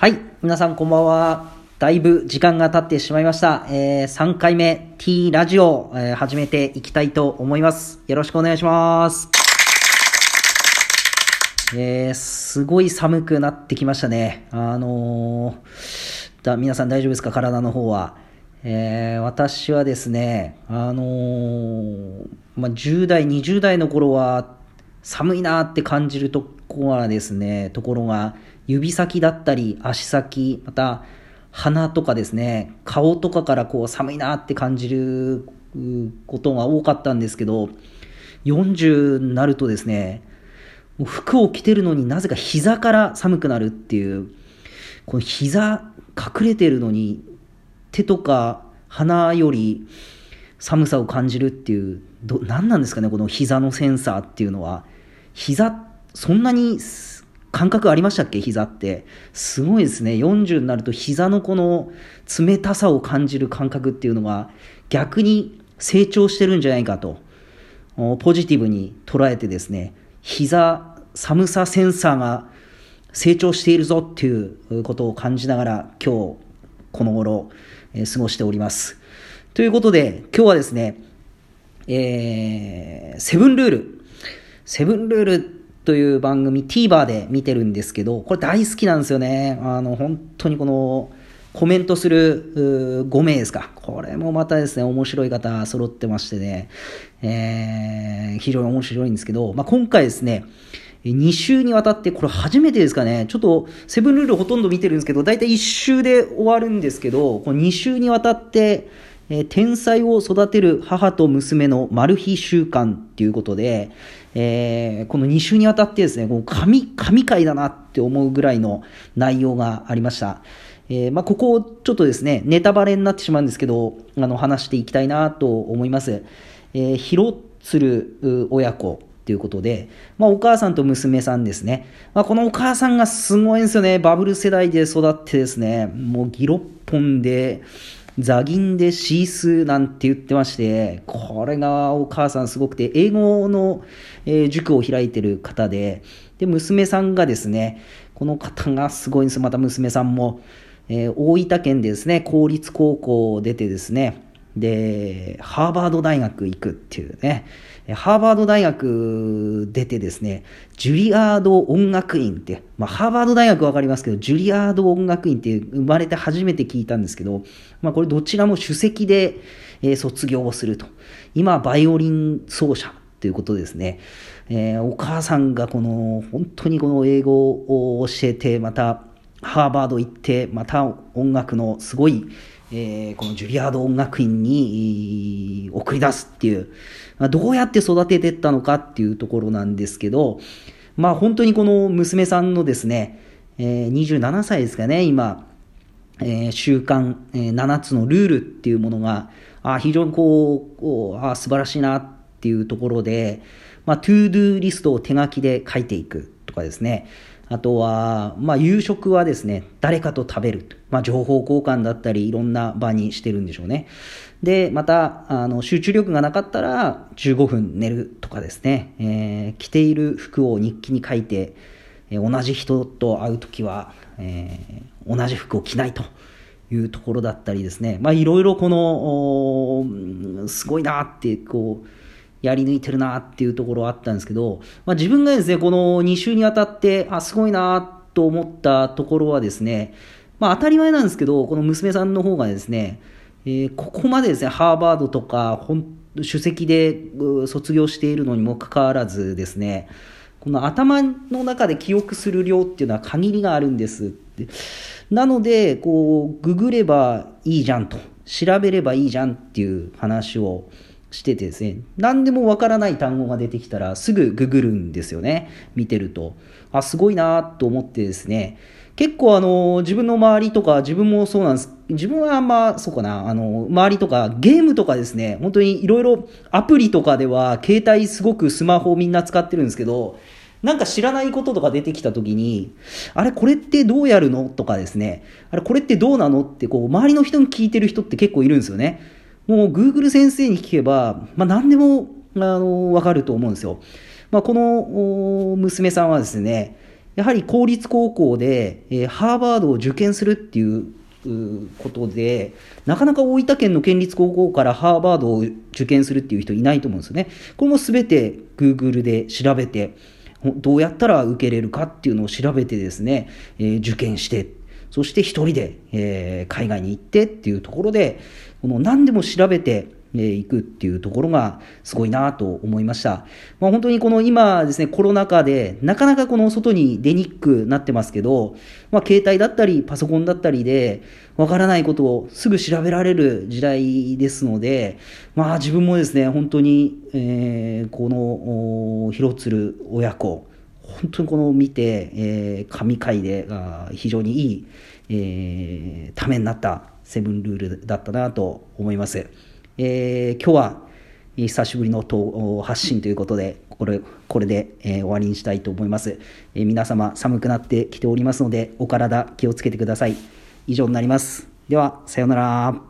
はい。皆さんこんばんは。だいぶ時間が経ってしまいました。えー、3回目 T ラジオ、えー始めていきたいと思います。よろしくお願いします。えー、すごい寒くなってきましたね。あのーだ皆さん大丈夫ですか？体の方は。えー私はですね、あのーまあ、10代、20代の頃は寒いなって感じるとこはですね、ところが指先だったり足先、また鼻とかですね、顔とかからこう寒いなって感じることが多かったんですけど、40になるとですね、服を着てるのになぜか膝から寒くなるっていう、この膝隠れてるのに手とか鼻より寒さを感じるっていう、ど何なんですかね、この膝のセンサーっていうのは。膝、そんなに感覚ありましたっけ？膝って。すごいですね。40になると膝のこの冷たさを感じる感覚っていうのが逆に成長してるんじゃないかと。ポジティブに捉えてですね、膝、寒さセンサーが成長しているぞっていうことを感じながら今日この頃、えー過ごしております。ということで今日はですね、えーセブンルール。セブンルールという番組 TVer で見てるんですけど、これ大好きなんですよね。あの、本当にこの、コメントする5名ですか。これもまたですね、面白い方揃ってましてね、えー非常に面白いんですけど、まあ、今回ですね、2週にわたって、これ初めてですかね、ちょっとセブンルールほとんど見てるんですけど、大体1週で終わるんですけど、この2週にわたって、えー天才を育てる母と娘のマル秘習慣っていうことで、えーこの2週にわたってですね、こう神、神回だなって思うぐらいの内容がありました。えーまあ、ここをちょっとですね、ネタバレになってしまうんですけど、あの、話していきたいなと思います。えー、広鶴親子ということで、まあ、お母さんと娘さんですね。まあ、このお母さんがすごいんですよね。バブル世代で育ってですね、もうギロッポンで、ザギンでシースなんて言ってまして、これがお母さんすごくて、英語の、え塾を開いてる方で、で、娘さんがですね、この方がすごいんです。また娘さんも、えー大分県でですね、公立高校を出てですね、で、ハーバード大学行くっていうね、ハーバード大学出てですね、ジュリアード音楽院って、まあ、ハーバード大学わかりますけど、ジュリアード音楽院って生まれて初めて聞いたんですけど、まあ、これどちらも首席で、え卒業をすると。今、バイオリン奏者ということですね。えーお母さんがこの、本当にこの英語を教えて、また、ハーバード行って、また音楽のすごい、えーこのジュリアード音楽院に送り出すっていう、まあどうやって育ててったのかっていうところなんですけど、まあ本当にこの娘さんのですね、えー27歳ですかね、今、えー習慣、えー7つのルールっていうものが、あ非常にこう、こうあ素晴らしいなっていうところで、まあ、 to do リストを手書きで書いていくとかですね。あとは、まあ、夕食はですね、誰かと食べる。まあ、情報交換だったり、いろんな場にしてるんでしょうね。で、また、あの、集中力がなかったら、15分寝るとかですね。えー着ている服を日記に書いて、えー同じ人と会うときは、えー同じ服を着ないというところだったりですね。まあ、いろいろこの、すごいなって、こう、やり抜いてるなっていうところあったんですけど、まあ、自分がですね、この2週にわたって、あ、すごいなと思ったところはですね、まあ、当たり前なんですけど、この娘さんの方がですね、えーここまでですね、ハーバードとか、本首席で卒業しているのにもかかわらずですね、この頭の中で記憶する量っていうのは限りがあるんですって。なので、こう、ググればいいじゃんと、調べればいいじゃんっていう話をしててですね、何でもわからない単語が出てきたらすぐググるんですよね、見てると。あ、すごいなと思ってですね、結構あの、自分の周りとか、自分もそうなんです。自分はあんま、そうかな、あの、周りとか、ゲームとかですね、本当にいろいろアプリとかでは、携帯すごくスマホみんな使ってるんですけど、なんか知らないこととか出てきたときに、あれこれってどうやるの？とかですね、あれこれってどうなの？ってこう、周りの人に聞いてる人って結構いるんですよね。もう Google 先生に聞けば、まあ何でも、あの、わかると思うんですよ。まあこの娘さんはですね、やはり公立高校で、えー、ハーバードを受験するっていうことで、なかなか大分県の県立高校からハーバードを受験するっていう人いないと思うんですよね。これもすべて Google で調べて、どうやったら受けれるかっていうのを調べてですね、えー、受験して、そして一人で、えー、海外に行ってっていうところで、この何でも調べて、え行くっていうところがすごいなと思いました。まあ、本当にこの今ですね、コロナ禍でなかなかこの外に出にくくなってますけど、まあ、携帯だったりパソコンだったりでわからないことをすぐ調べられる時代ですので、まあ自分もですね、本当に、えー、この広鶴親子、本当にこの見て、えー、神回で非常にいい、えー、ためになったセブンルールだったなと思います。えー、今日は久しぶりの発信ということで、これこれで、えー、終わりにしたいと思います、えー、皆様寒くなってきておりますので、お体気をつけてください。以上になります。では、さようなら。